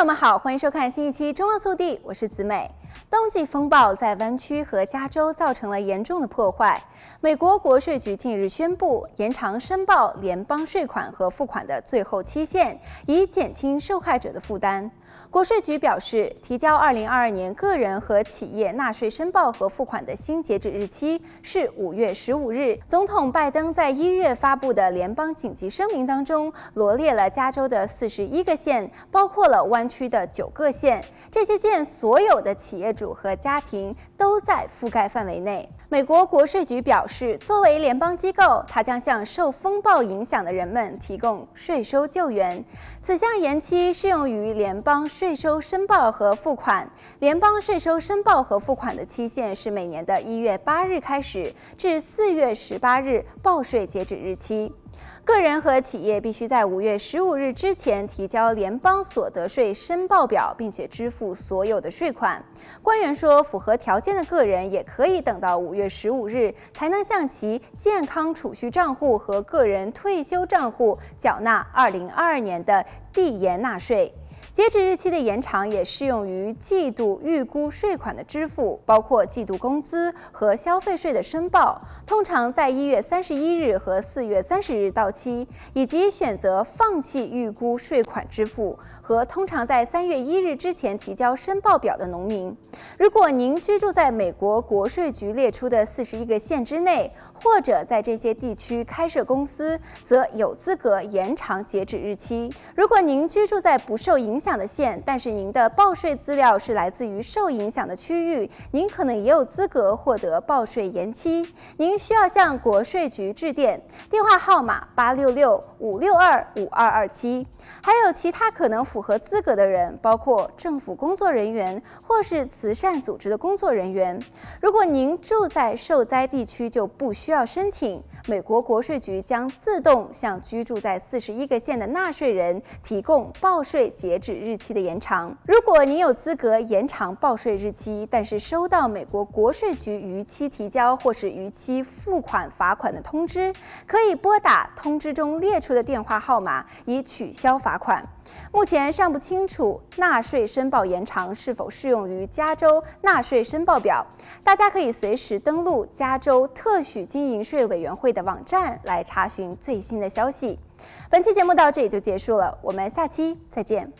朋友们好，欢迎收看新一期《中澳速递》，我是子美。冬季风暴在湾区和加州造成了严重的破坏。美国国税局近日宣布延长申报联邦税款和付款的最后期限，以减轻受害者的负担。国税局表示，提交2022年个人和企业纳税申报和付款的新截止日期是5月15日。总统拜登在一月发布的联邦紧急声明当中，罗列了加州的41个县，包括了湾区的九个县。这些县所有的企业主和家庭都在覆盖范围内。美国国税局表示，作为联邦机构，它将向受风暴影响的人们提供税收救援。此项延期适用于联邦税收申报和付款。联邦税收申报和付款的期限是每年的一月八日开始，至四月十八日报税截止日期。个人和企业必须在五月十五日之前提交联邦所得税申报表，并且支付所有的税款。官员说，符合条件的个人也可以等到五月十五日才能向其健康储蓄账户和个人退休账户缴纳二零二二年的递延纳税。截止日期的延长也适用于季度预估税款的支付，包括季度工资和消费税的申报，通常在一月三十一日和四月三十日到期，以及选择放弃预估税款支付和通常在三月一日之前提交申报表的农民。如果您居住在美国国税局列出的四十一个县之内，或者在这些地区开设公司，则有资格延长截止日期。如果您居住在不受影响的县，但是您的报税资料是来自于受影响的区域，您可能也有资格获得报税延期。您需要向国税局致电，电话号码八六六五六二五二二七。还有其他可能符合资格的人，包括政府工作人员或是慈善组织的工作人员。如果您住在受灾地区，就不需要申请。美国国税局将自动向居住在四十一个县的纳税人提供报税截止日期的延长。如果您有资格延长报税日期，但是收到美国国税局逾期提交或是逾期付款罚款的通知，可以拨打通知中列出的电话号码以取消罚款。目前尚不清楚纳税申报延长是否适用于加州纳税申报表。大家可以随时登录加州特许经营税委员会的网站来查询最新的消息。本期节目到这里就结束了，我们下期再见。